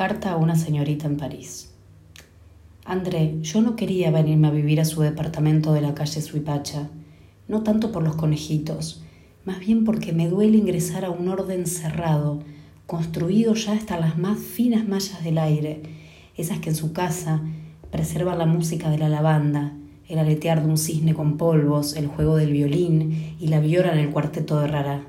Carta a una señorita en París. André, yo no quería venirme a vivir a su departamento de la calle Suipacha, no tanto por los conejitos, más bien porque me duele ingresar a un orden cerrado, construido ya hasta las más finas mallas del aire, esas que en su casa preservan la música de la lavanda, el aletear de un cisne con polvos, el juego del violín y la viola en el cuarteto de rara.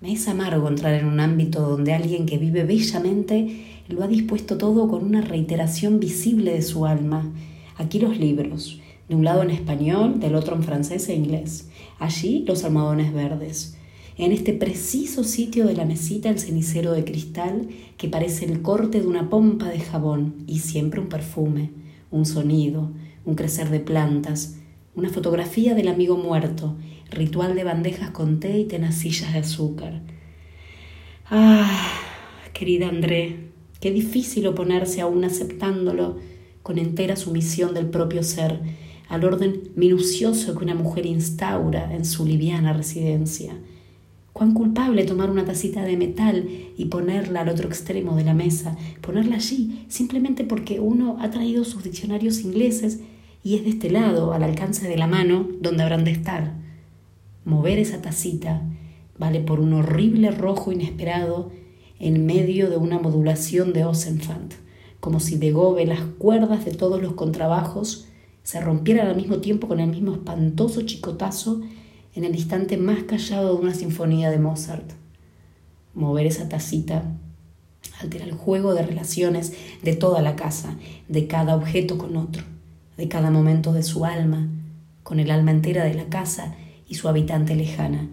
Me es amargo entrar en un ámbito donde alguien que vive bellamente lo ha dispuesto todo con una reiteración visible de su alma. Aquí los libros, de un lado en español, del otro en francés e inglés. Allí los almohadones verdes. En este preciso sitio de la mesita el cenicero de cristal que parece el corte de una pompa de jabón y siempre un perfume, un sonido, un crecer de plantas, una fotografía del amigo muerto ritual de bandejas con té y tenacillas de azúcar. Ah, querida André, qué difícil oponerse aún aceptándolo con entera sumisión del propio ser al orden minucioso que una mujer instaura en su liviana residencia. Cuán culpable tomar una tacita de metal y ponerla al otro extremo de la mesa, ponerla allí simplemente porque uno ha traído sus diccionarios ingleses y es de este lado, al alcance de la mano, donde habrán de estar. Mover esa tacita vale por un horrible rojo inesperado en medio de una modulación de Osenfant, como si de Gobe las cuerdas de todos los contrabajos se rompieran al mismo tiempo con el mismo espantoso chicotazo en el instante más callado de una sinfonía de Mozart. Mover esa tacita altera el juego de relaciones de toda la casa, de cada objeto con otro, de cada momento de su alma, con el alma entera de la casa y su habitante lejana.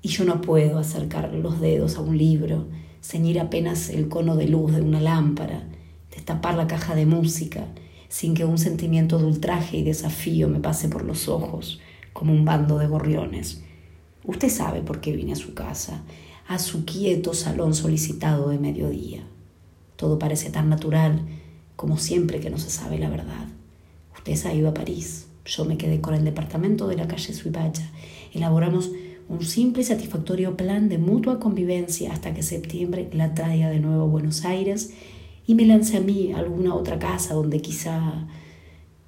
Y yo no puedo acercar los dedos a un libro, ceñir apenas el cono de luz de una lámpara, destapar la caja de música, sin que un sentimiento de ultraje y desafío me pase por los ojos, como un bando de gorriones. Usted sabe por qué vine a su casa, a su quieto salón solicitado de mediodía. Todo parece tan natural como siempre que no se sabe la verdad. Usted se ha ido a París, yo me quedé con el departamento de la calle Suipacha. Elaboramos un simple y satisfactorio plan de mutua convivencia hasta que septiembre la traiga de nuevo a Buenos Aires y me lance a mí a alguna otra casa donde quizá...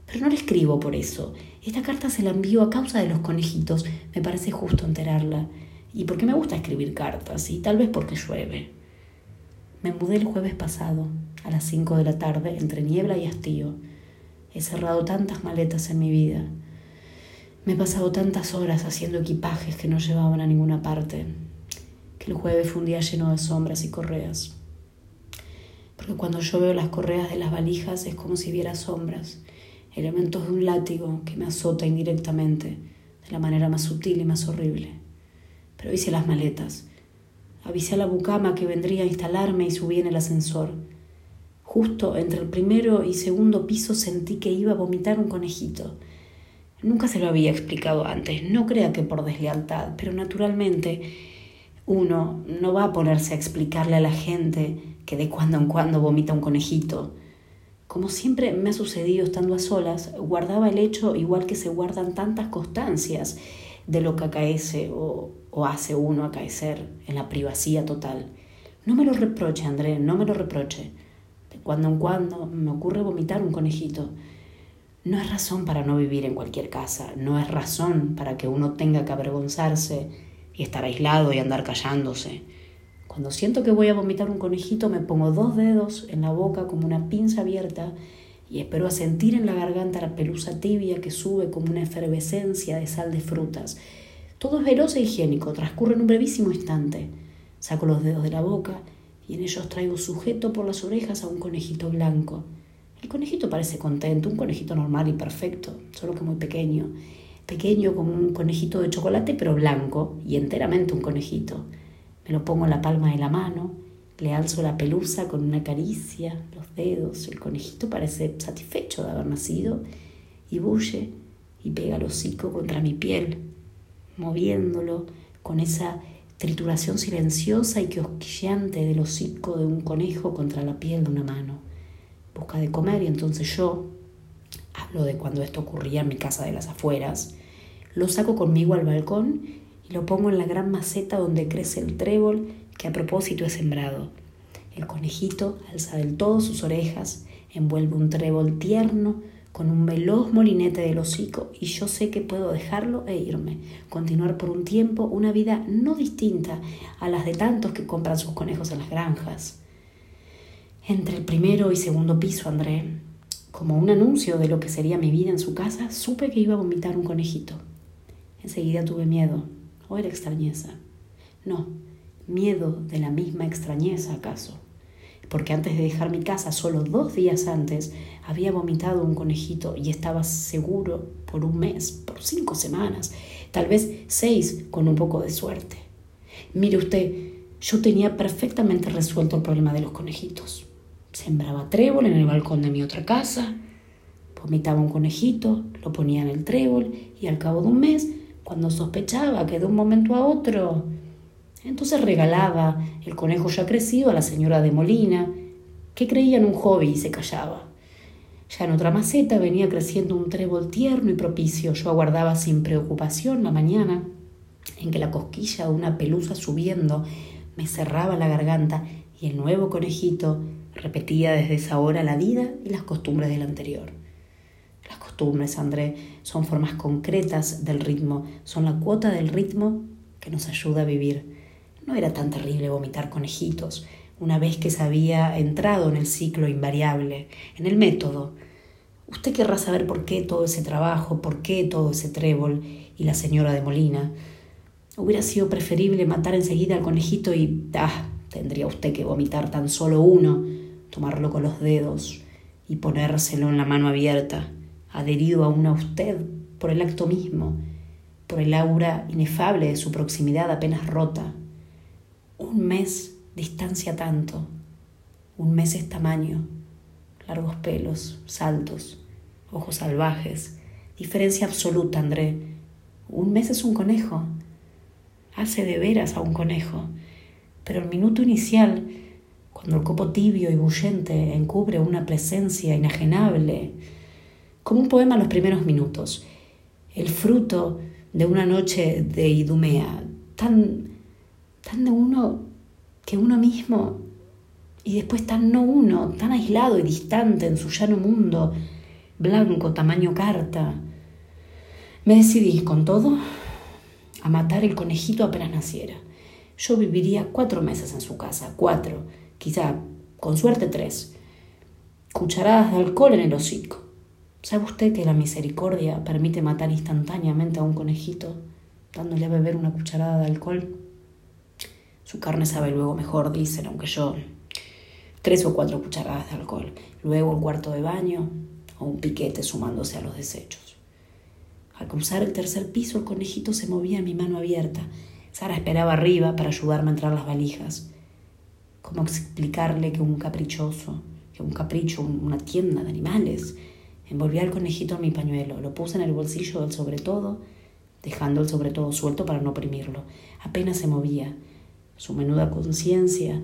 Pero no le escribo por eso. Esta carta se la envío a causa de los conejitos. Me parece justo enterarla. Y porque me gusta escribir cartas, y tal vez porque llueve. Me mudé el jueves pasado, a las cinco de la tarde, entre niebla y hastío. He cerrado tantas maletas en mi vida. Me he pasado tantas horas haciendo equipajes que no llevaban a ninguna parte, que el jueves fue un día lleno de sombras y correas. Porque cuando yo veo las correas de las valijas es como si viera sombras, elementos de un látigo que me azota indirectamente, de la manera más sutil y más horrible. Pero hice las maletas. Avisé a la bucama que vendría a instalarme y subí en el ascensor. Justo entre el primero y segundo piso sentí que iba a vomitar un conejito. Nunca se lo había explicado antes, no crea que por deslealtad, pero naturalmente uno no va a ponerse a explicarle a la gente que de cuando en cuando vomita un conejito. Como siempre me ha sucedido estando a solas, guardaba el hecho igual que se guardan tantas constancias de lo que acaece o, hace uno acaecer en la privacidad total. No me lo reproche, André, no me lo reproche cuando en cuando me ocurre vomitar un conejito. No es razón para no vivir en cualquier casa, no es razón para que uno tenga que avergonzarse y estar aislado y andar callándose. Cuando siento que voy a vomitar un conejito me pongo dos dedos en la boca como una pinza abierta y espero a sentir en la garganta la pelusa tibia que sube como una efervescencia de sal de frutas. Todo es veloz e higiénico, transcurre en un brevísimo instante. Saco los dedos de la boca y en ellos traigo sujeto por las orejas a un conejito blanco. El conejito parece contento, un conejito normal y perfecto, solo que muy pequeño. Pequeño como un conejito de chocolate, pero blanco y enteramente un conejito. Me lo pongo en la palma de la mano, le alzo la pelusa con una caricia, los dedos. El conejito parece satisfecho de haber nacido y bulle y pega el hocico contra mi piel, moviéndolo con esa trituración silenciosa y cosquilleante del hocico de un conejo contra la piel de una mano. Busca de comer y entonces yo, hablo de cuando esto ocurría en mi casa de las afueras, lo saco conmigo al balcón y lo pongo en la gran maceta donde crece el trébol que a propósito he sembrado. El conejito alza del todo sus orejas, envuelve un trébol tierno con un veloz molinete del hocico y yo sé que puedo dejarlo e irme, continuar por un tiempo una vida no distinta a las de tantos que compran sus conejos en las granjas. Entre el primero y segundo piso, André, como un anuncio de lo que sería mi vida en su casa, supe que iba a vomitar un conejito. Enseguida tuve miedo, o era extrañeza. No, miedo de la misma extrañeza, acaso porque antes de dejar mi casa, solo dos días antes, había vomitado un conejito y estaba seguro por un mes, por cinco semanas, tal vez seis con un poco de suerte. Mire usted, yo tenía perfectamente resuelto el problema de los conejitos. Sembraba trébol en el balcón de mi otra casa, vomitaba un conejito, lo ponía en el trébol y al cabo de un mes, cuando sospechaba que de un momento a otro entonces regalaba el conejo ya crecido a la señora de Molina, que creía en un hobby y se callaba. Ya en otra maceta venía creciendo un trébol tierno y propicio. Yo aguardaba sin preocupación la mañana en que la cosquilla de una pelusa subiendo me cerraba la garganta y el nuevo conejito repetía desde esa hora la vida y las costumbres del anterior. Las costumbres, André, son formas concretas del ritmo, son la cuota del ritmo que nos ayuda a vivir. No era tan terrible vomitar conejitos, una vez que se había entrado en el ciclo invariable, en el método. Usted querrá saber por qué todo ese trabajo, por qué todo ese trébol y la señora de Molina. Hubiera sido preferible matar enseguida al conejito y, ah, tendría usted que vomitar tan solo uno, tomarlo con los dedos y ponérselo en la mano abierta, adherido aún a usted por el acto mismo, por el aura inefable de su proximidad apenas rota. Un mes distancia tanto, un mes es tamaño, largos pelos, saltos, ojos salvajes, diferencia absoluta, André. Un mes es un conejo, hace de veras a un conejo, pero el minuto inicial, cuando el copo tibio y bullente encubre una presencia inajenable, como un poema los primeros minutos, el fruto de una noche de Idumea, tan tan de uno que uno mismo y después tan no uno, tan aislado y distante en su llano mundo, blanco, tamaño carta. Me decidí, con todo, a matar el conejito apenas naciera. Yo viviría cuatro meses en su casa, cuatro, quizá, con suerte tres. Cucharadas de alcohol en el hocico. ¿Sabe usted que la misericordia permite matar instantáneamente a un conejito dándole a beber una cucharada de alcohol? Su carne sabe luego mejor, dicen, aunque yo tres o cuatro cucharadas de alcohol, luego un cuarto de baño o un piquete sumándose a los desechos. Al cruzar el tercer piso, el conejito se movía en mi mano abierta. Sara esperaba arriba para ayudarme a entrar las valijas. ¿Cómo explicarle que un caprichoso, que un capricho, una tienda de animales, envolvía al conejito en mi pañuelo, lo puse en el bolsillo del sobre todo, dejando el sobre todo suelto para no oprimirlo. Apenas se movía su menuda conciencia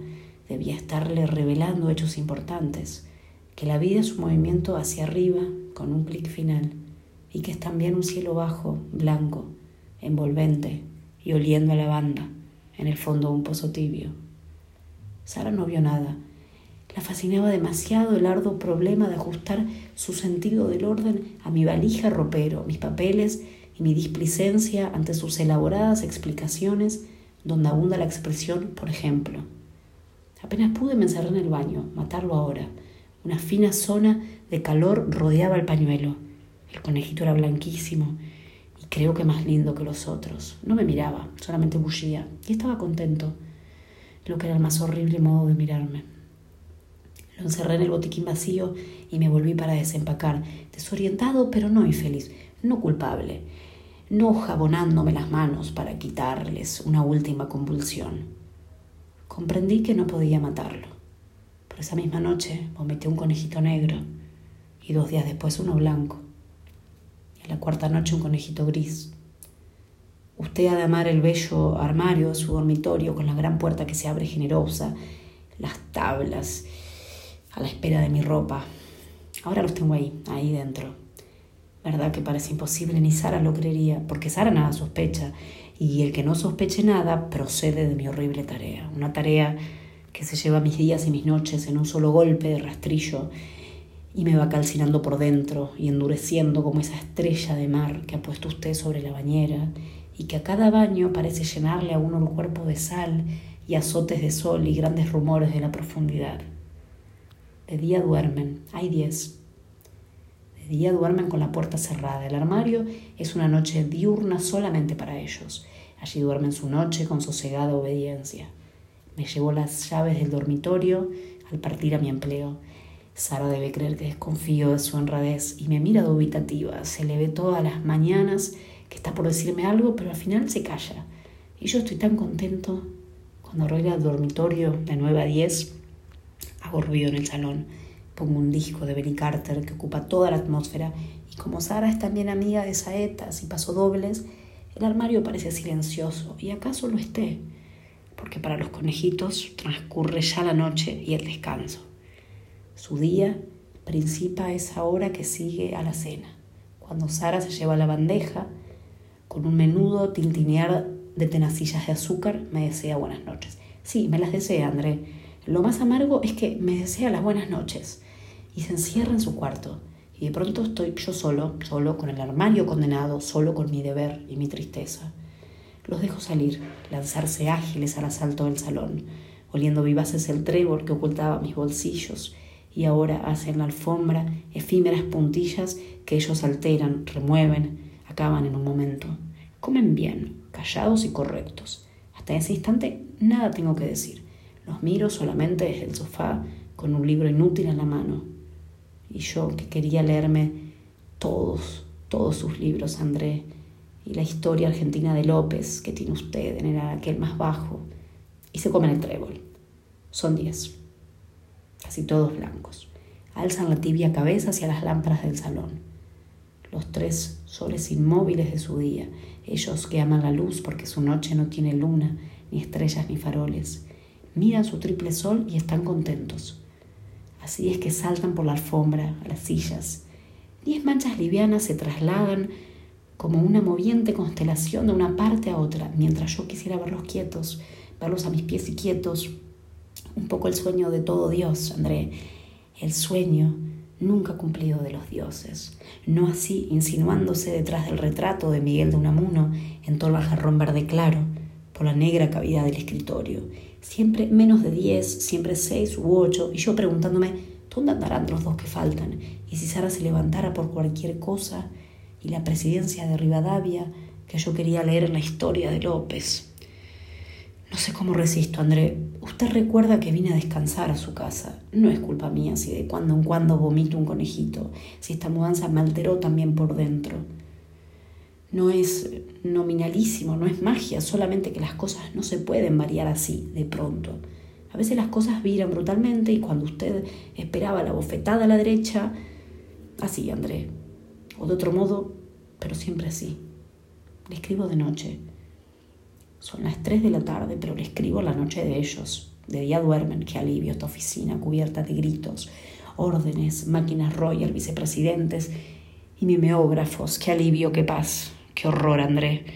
debía estarle revelando hechos importantes, que la vida es un movimiento hacia arriba con un clic final y que es también un cielo bajo, blanco, envolvente y oliendo a lavanda en el fondo de un pozo tibio. Sara no vio nada. La fascinaba demasiado el arduo problema de ajustar su sentido del orden a mi valija ropero, mis papeles y mi displicencia ante sus elaboradas explicaciones donde abunda la expresión por ejemplo. Apenas pude me encerré en el baño, matarlo ahora. Una fina zona de calor rodeaba el pañuelo. El conejito era blanquísimo y creo que más lindo que los otros. No me miraba, solamente bullía y estaba contento, lo que era el más horrible modo de mirarme. Lo encerré en el botiquín vacío y me volví para desempacar, desorientado pero no infeliz, no culpable no jabonándome las manos para quitarles una última convulsión. Comprendí que no podía matarlo. Pero esa misma noche vomité un conejito negro y dos días después uno blanco. Y en la cuarta noche un conejito gris. Usted ha de amar el bello armario de su dormitorio con la gran puerta que se abre generosa, las tablas, a la espera de mi ropa. Ahora los tengo ahí, ahí dentro ¿verdad? Que parece imposible, ni Sara lo creería, porque Sara nada sospecha, y el que no sospeche nada procede de mi horrible tarea, una tarea que se lleva mis días y mis noches en un solo golpe de rastrillo y me va calcinando por dentro y endureciendo como esa estrella de mar que ha puesto usted sobre la bañera y que a cada baño parece llenarle a uno el cuerpo de sal y azotes de sol y grandes rumores de la profundidad. De día duermen, hay diez. De día duermen con la puerta cerrada. El armario es una noche diurna solamente para ellos. Allí duermen su noche con sosegada obediencia. Me llevó las llaves del dormitorio al partir a mi empleo Sara debe creer que desconfío de su honradez y me mira dubitativa. Se le ve todas las mañanas que está por decirme algo, pero al final se calla. Y yo estoy tan contento. Cuando arregla el dormitorio de 9 a 10, hago ruido en el salón. Pongo un disco de Benny Carter que ocupa toda la atmósfera. Y como Sara es también amiga de saetas y pasodobles, el armario parece silencioso. Y acaso lo esté, porque para los conejitos transcurre ya la noche y el descanso. Su día principa a esa hora que sigue a la cena, cuando Sara se lleva la bandeja con un menudo tintinear de tenacillas de azúcar, me desea buenas noches. Sí, me las desea, André. Lo más amargo es que me desea las buenas noches y se encierra en su cuarto. Y de pronto estoy yo solo, solo con el armario condenado, solo con mi deber y mi tristeza. Los dejo salir, lanzarse ágiles al asalto del salón, oliendo vivaces el trébol que ocultaba mis bolsillos y ahora hacen la alfombra efímeras puntillas que ellos alteran, remueven, acaban en un momento. Comen bien, callados y correctos. Hasta ese instante nada tengo que decir. Los miro solamente desde el sofá con un libro inútil en la mano. Y yo que quería leerme todos, todos sus libros, André, y la historia argentina de López que tiene usted en el aquel más bajo, y se comen el trébol. Son diez casi todos blancos. Alzan la tibia cabeza hacia las lámparas del salón. Los tres soles inmóviles de su día, ellos que aman la luz porque su noche no tiene luna, ni estrellas ni faroles, miran su triple sol y están contentos. Así es que saltan por la alfombra, a las sillas. Diez manchas livianas se trasladan como una moviente constelación de una parte a otra, mientras yo quisiera verlos quietos, verlos a mis pies y quietos, un poco el sueño de todo Dios, André, el sueño nunca cumplido de los dioses, no así insinuándose detrás del retrato de Miguel de Unamuno en todo el jarrón verde claro, por la negra cavidad del escritorio, siempre menos de diez, siempre seis u ocho, y yo preguntándome, ¿dónde andarán los dos que faltan? Y si Sara se levantara por cualquier cosa, y la presidencia de Rivadavia, que yo quería leer en la historia de López. No sé cómo resisto, André. Usted recuerda que vine a descansar a su casa. No es culpa mía si de cuando en cuando vomito un conejito, si esta mudanza me alteró también por dentro. No es nominalísimo, no es magia, solamente que las cosas no se pueden variar así, de pronto. A veces las cosas viran brutalmente y cuando usted esperaba la bofetada a la derecha, así, André. O de otro modo, pero siempre así. Le escribo de noche son las 3 de la tarde, pero le escribo la noche de ellos. De día duermen, qué alivio esta oficina cubierta de gritos, órdenes, máquinas Royal, vicepresidentes y mimeógrafos. Qué alivio, qué paz, qué horror, André.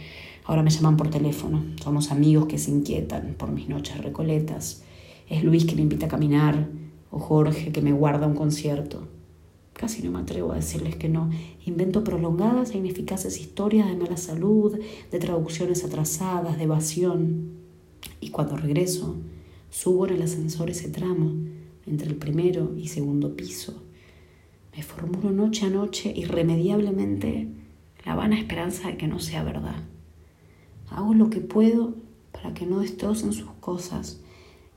Ahora me llaman por teléfono. Somos amigos que se inquietan por mis noches recoletas. Es Luis que me invita a caminar o Jorge que me guarda un concierto. Casi no me atrevo a decirles que no. Invento prolongadas e ineficaces historias de mala salud, de traducciones atrasadas, de evasión. Y cuando regreso, subo en el ascensor ese tramo entre el primero y segundo piso. Me formulo noche a noche irremediablemente la vana esperanza de que no sea verdad. Hago lo que puedo para que no destrocen sus cosas.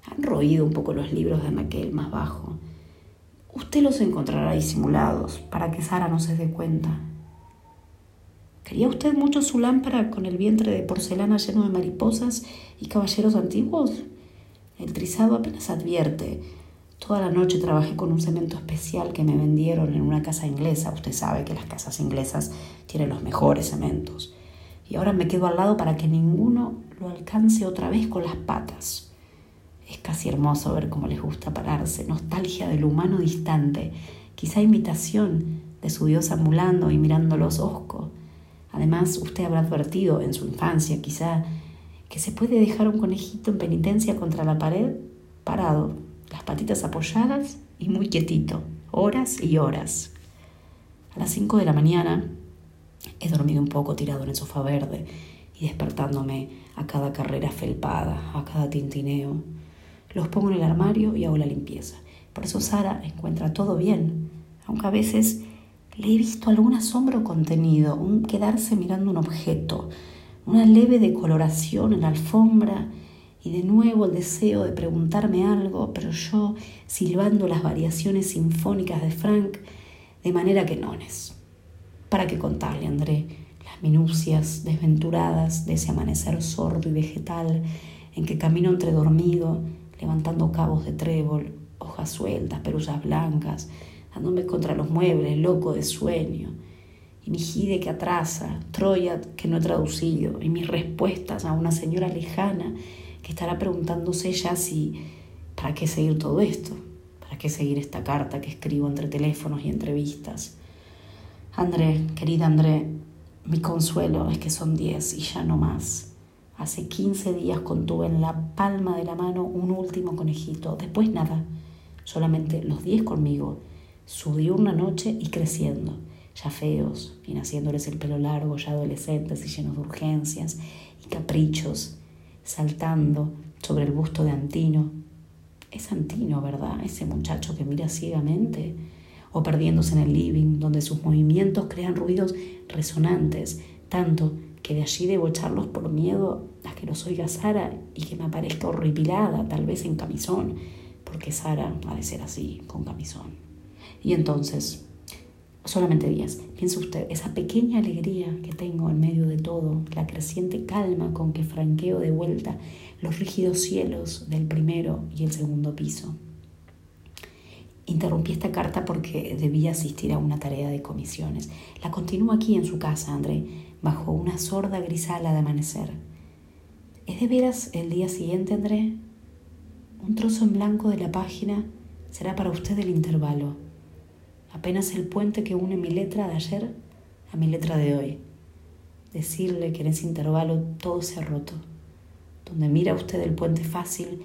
Han roído un poco los libros de aquel más bajo usted los encontrará disimulados para que Sara no se dé cuenta. ¿Quería usted mucho su lámpara con el vientre de porcelana lleno de mariposas y caballeros antiguos? El trizado apenas advierte. Toda la noche trabajé con un cemento especial que me vendieron en una casa inglesa. Usted sabe que las casas inglesas tienen los mejores cementos. Y ahora me quedo al lado para que ninguno lo alcance otra vez con las patas. Es casi hermoso ver cómo les gusta pararse, nostalgia del humano distante, quizá imitación de su Dios ambulando y mirándolos osco. Además, usted habrá advertido en su infancia, quizá, que se puede dejar un conejito en penitencia contra la pared parado, las patitas apoyadas y muy quietito, horas y horas. A las 5 de la mañana he dormido un poco tirado en el sofá verde y despertándome a cada carrera felpada, a cada tintineo. Los pongo en el armario y hago la limpieza. Por eso Sara encuentra todo bien, aunque a veces le he visto algún asombro contenido, un quedarse mirando un objeto, una leve decoloración en la alfombra y de nuevo el deseo de preguntarme algo, pero yo silbando las variaciones sinfónicas de Frank de manera que no es. ¿Para qué contarle, André, las minucias desventuradas de ese amanecer sordo y vegetal en que camino entre dormido, levantando cabos de trébol, hojas sueltas, perullas blancas, dándome contra los muebles, loco de sueño? y mi gide que atrasa, Troya que no he traducido, y mis respuestas a una señora lejana que estará preguntándose ya si, ¿para qué seguir todo esto? ¿Para qué seguir esta carta que escribo entre teléfonos y entrevistas? André, querida André, mi consuelo es que son diez y ya no más. Hace quince días contuve en la palma de la mano un último conejito, después nada, solamente los diez conmigo, su diurna noche y creciendo, ya feos, y naciéndoles el pelo largo, ya adolescentes y llenos de urgencias y caprichos, saltando sobre el busto de Antino. Es Antino, ¿verdad? Ese muchacho que mira ciegamente. O perdiéndose en el living, donde sus movimientos crean ruidos resonantes, tanto que de allí debo echarlos por miedo a que los oiga Sara y que me aparezca horripilada, tal vez en camisón, porque Sara ha de ser así, con camisón. Y entonces, solamente días. Piensa usted, esa pequeña alegría que tengo en medio de todo, la creciente calma con que franqueo de vuelta los rígidos cielos del primero y el segundo piso. Interrumpí esta carta porque debía asistir a una tarea de comisiones. La continúo aquí en su casa, André, bajo una sorda grisala de amanecer. ¿Es de veras el día siguiente, André? Un trozo en blanco de la página será para usted el intervalo apenas el puente que une mi letra de ayer a mi letra de hoy. Decirle que en ese intervalo todo se ha roto. Donde mira usted el puente fácil,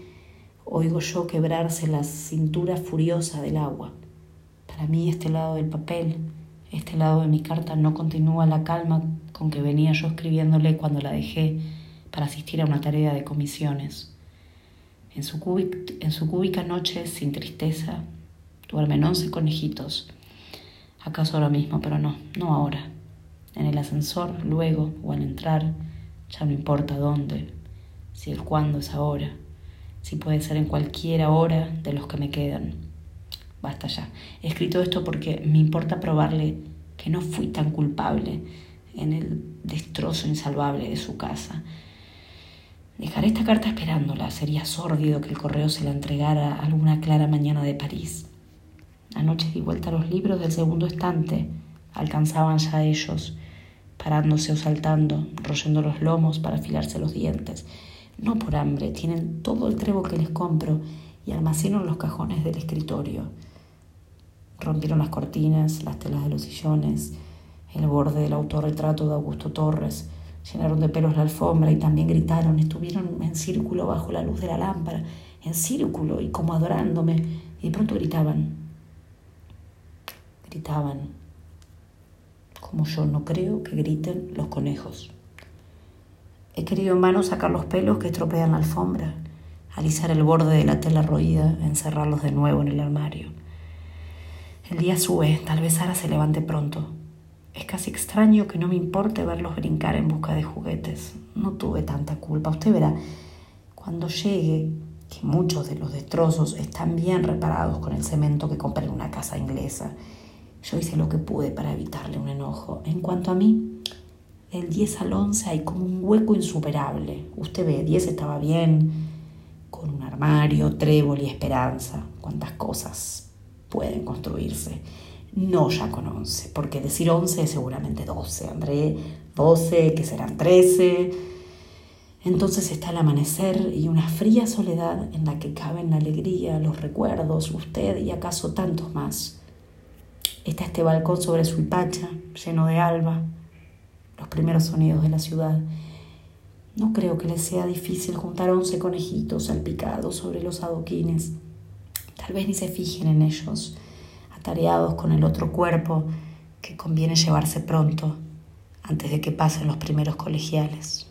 oigo yo quebrarse la cintura furiosa del agua. Para mí este lado del papel, este lado de mi carta no continúa la calma con que venía yo escribiéndole cuando la dejé para asistir a una tarea de comisiones. En su, en su cúbica noche, sin tristeza, duermen once conejitos acaso ahora mismo, pero no, no ahora. En el ascensor, luego o al entrar, ya no importa dónde, si el cuándo es ahora, si puede ser en cualquiera hora de los que me quedan. Basta ya. He escrito esto porque me importa probarle que no fui tan culpable en el destrozo insalvable de su casa. Dejaré esta carta esperándola. Sería sórdido que el correo se la entregara alguna clara mañana de París. Anoche di vuelta a los libros del segundo estante. Alcanzaban ya ellos, parándose o saltando, royendo los lomos para afilarse los dientes. No por hambre, tienen todo el trebo que les compro y almaceno en los cajones del escritorio. Rompieron las cortinas, las telas de los sillones, el borde del autorretrato de Augusto Torres, llenaron de pelos la alfombra y también gritaron, estuvieron en círculo bajo la luz de la lámpara, en círculo y como adorándome, y de pronto gritaban, gritaban, como yo no creo que griten los conejos. He querido en vano sacar los pelos que estropean la alfombra, alisar el borde de la tela roída, encerrarlos de nuevo en el armario. El día sube, tal vez Sara se levante pronto. Es casi extraño que no me importe verlos brincar en busca de juguetes. No tuve tanta culpa. Usted verá, cuando llegue, que muchos de los destrozos están bien reparados con el cemento que compré en una casa inglesa yo hice lo que pude para evitarle un enojo. En cuanto a mí, del 10 al 11 hay como un hueco insuperable. Usted ve, 10 estaba bien, con un armario, trébol y esperanza. Cuántas cosas pueden construirse. No ya con 11, porque decir 11 es seguramente 12, André, 12, que serán 13. Entonces está el amanecer y una fría soledad en la que caben la alegría, los recuerdos, usted y acaso tantos más Está este balcón sobre su hipacha, lleno de alba, los primeros sonidos de la ciudad. No creo que les sea difícil juntar once conejitos salpicados sobre los adoquines. Tal vez ni se fijen en ellos, atareados con el otro cuerpo que conviene llevarse pronto, antes de que pasen los primeros colegiales.